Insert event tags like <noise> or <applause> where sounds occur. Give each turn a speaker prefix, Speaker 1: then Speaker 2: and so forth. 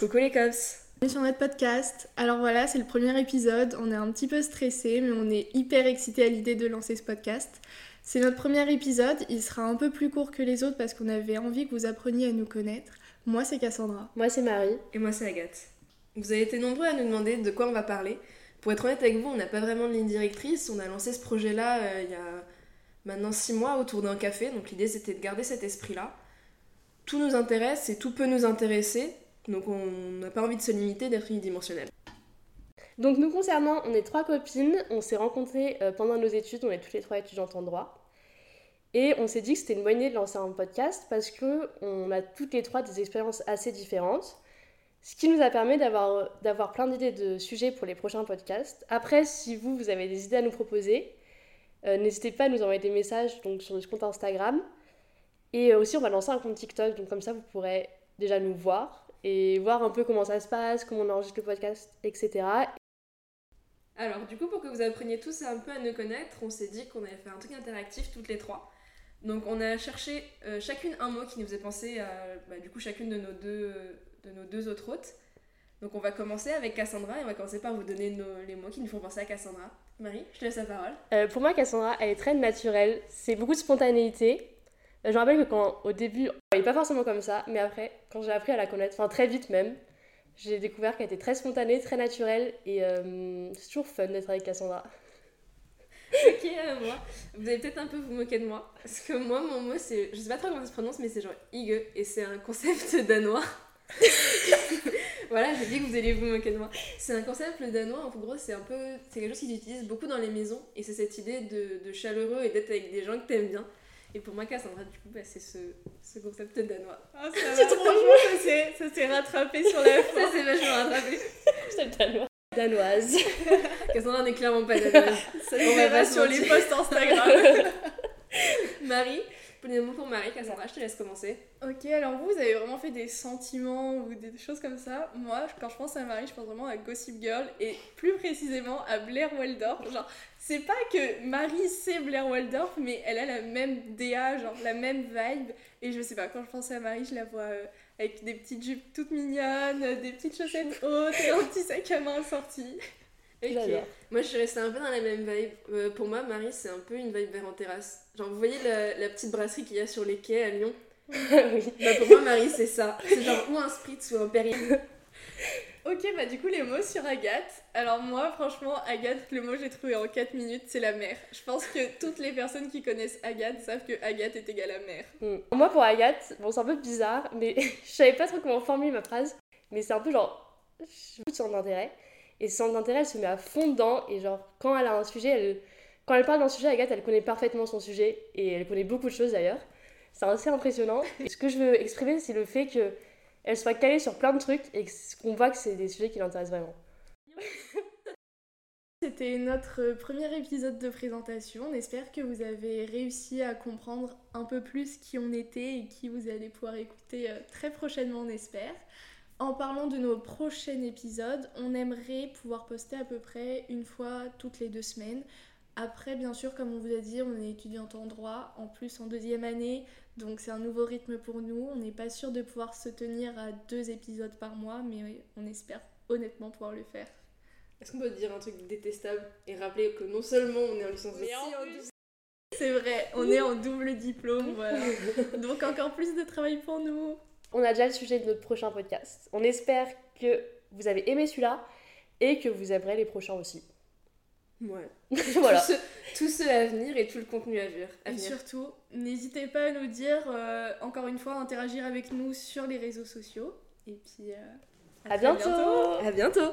Speaker 1: Coucou les cops
Speaker 2: Bienvenue sur notre podcast. Alors voilà, c'est le premier épisode. On est un petit peu stressé, mais on est hyper excité à l'idée de lancer ce podcast. C'est notre premier épisode. Il sera un peu plus court que les autres parce qu'on avait envie que vous appreniez à nous connaître. Moi, c'est Cassandra.
Speaker 3: Moi, c'est Marie.
Speaker 1: Et moi, c'est Agathe. Vous avez été nombreux à nous demander de quoi on va parler. Pour être honnête avec vous, on n'a pas vraiment de ligne directrice. On a lancé ce projet-là euh, il y a maintenant six mois autour d'un café. Donc l'idée, c'était de garder cet esprit-là. Tout nous intéresse et tout peut nous intéresser. Donc on n'a pas envie de se limiter d'être unidimensionnel.
Speaker 3: Donc nous concernant, on est trois copines, on s'est rencontrées euh, pendant nos études, on est toutes les trois étudiantes en droit. Et on s'est dit que c'était une bonne idée de lancer un podcast parce que on a toutes les trois des expériences assez différentes, ce qui nous a permis d'avoir plein d'idées de sujets pour les prochains podcasts. Après, si vous vous avez des idées à nous proposer, euh, n'hésitez pas à nous envoyer des messages sur notre compte Instagram. Et euh, aussi, on va lancer un compte TikTok, donc comme ça, vous pourrez déjà nous voir et voir un peu comment ça se passe, comment on enregistre le podcast, etc.
Speaker 1: Alors, du coup, pour que vous appreniez tous un peu à nous connaître, on s'est dit qu'on allait faire un truc interactif toutes les trois. Donc, on a cherché euh, chacune un mot qui nous faisait penser à, bah, du coup, chacune de nos, deux, de nos deux autres hôtes. Donc, on va commencer avec Cassandra et on va commencer par vous donner nos- les mots qui nous font penser à Cassandra. Marie, je te laisse la parole.
Speaker 3: Euh, pour moi, Cassandra, elle est très naturelle. C'est beaucoup de spontanéité. Je me rappelle que quand, au début, elle n'est pas forcément comme ça, mais après, quand j'ai appris à la connaître, enfin très vite même, j'ai découvert qu'elle était très spontanée, très naturelle, et euh, c'est toujours fun d'être avec Cassandra.
Speaker 1: Ok, euh, moi, vous allez peut-être un peu vous moquer de moi. Parce que moi, mon mot, c'est. Je sais pas trop comment ça se prononce, mais c'est genre Ige. Et c'est un concept <laughs> danois. <laughs> voilà, j'ai dit que vous alliez vous moquer de moi. C'est un concept danois, en gros, c'est un peu. C'est quelque chose qu'ils utilisent beaucoup dans les maisons. Et c'est cette idée de, de chaleureux et d'être avec des gens que t'aimes bien. Et pour moi, Cassandra, du coup, bah, c'est ce, ce concept danois.
Speaker 2: Ah, ça va, franchement, ça s'est- ça s'est rattrapé sur la fin.
Speaker 1: Ça, c'est vachement rattrapé.
Speaker 3: C'est le danois. Danoise. <laughs>
Speaker 1: Cassandra n'est clairement pas danoise.
Speaker 2: Ça
Speaker 1: On va pas
Speaker 2: sur les posts Instagram. <laughs>
Speaker 1: Marie, prenez le mot pour Marie. Cassandra, je te laisse commencer.
Speaker 2: ok, alors vous, vous avez vraiment fait des sentiments ou des choses comme ça. Moi, quand je pense à Marie, je pense vraiment à Gossip Girl et plus précisément à Blair Waldorf. Genre, c'est pas que Marie c'est Blair Waldorf, mais elle a la même DA, genre la même vibe. Et je sais pas, quand je pense à Marie, je la vois euh, avec des petites jupes toutes mignonnes, des petites chaussettes hautes et un petit sac à main assorti.
Speaker 1: Ok. Moi, je suis restée un peu dans la même vibe. Euh, pour moi, Marie, c'est un peu une vibe vers en terrasse. Genre, vous voyez la, la petite brasserie qu'il y a sur les quais à Lyon? <laughs>
Speaker 3: Oui.
Speaker 1: Bah, pour moi, Marie, c'est ça. C'est genre ou un spritz ou un perrier. <laughs>
Speaker 2: Ok, bah du coup, les mots sur Agathe. Alors, moi, franchement, Agathe, le mot que j'ai trouvé en 4 minutes, c'est la mère. Je pense que toutes les personnes qui connaissent Agathe savent que Agathe est égale à mère.
Speaker 3: Mm. Moi, pour Agathe, bon, c'est un peu bizarre, mais <laughs> je savais pas trop comment formuler ma phrase, mais c'est un peu genre, je de centre d'intérêt, et ce centre d'intérêt, elle se met à fond dedans, et genre, quand elle a un sujet, elle, quand elle parle d'un sujet, Agathe, elle connaît parfaitement son sujet, et elle connaît beaucoup de choses d'ailleurs. C'est assez impressionnant. Et <laughs> ce que je veux exprimer, c'est le fait que elle soit calée sur plein de trucs, et qu'on voit que c'est des sujets qui l'intéressent vraiment. <laughs>
Speaker 2: C'était notre premier épisode de présentation. On espère que vous avez réussi à comprendre un peu plus qui on était et qui vous allez pouvoir écouter euh, très prochainement, on espère. En parlant de nos prochains épisodes, on aimerait pouvoir poster à peu près une fois toutes les deux semaines. Après, bien sûr, comme on vous a dit, on est étudiante en droit, en plus en deuxième année, donc c'est un nouveau rythme pour nous. On n'est pas sûr de pouvoir se tenir à deux épisodes par mois, mais on espère honnêtement pouvoir le faire.
Speaker 1: Est-ce qu'on peut dire un truc détestable et rappeler que non seulement on est en licence de
Speaker 3: Mais en
Speaker 1: si,
Speaker 3: plus-
Speaker 2: C'est vrai, on est en double diplôme, voilà. Donc encore plus de travail pour nous.
Speaker 3: On a déjà le sujet de notre prochain podcast. On espère que vous avez aimé celui-là, et que vous aimerez les prochains aussi.
Speaker 1: Ouais. <laughs>
Speaker 3: voilà.
Speaker 1: Tout, ce, tout ce à venir et tout le contenu à venir. À
Speaker 2: Et
Speaker 1: venir.
Speaker 2: surtout, n'hésitez pas à nous dire, euh, encore une fois, interagir avec nous sur les réseaux sociaux. Et puis, euh,
Speaker 3: À bientôt.
Speaker 1: À bientôt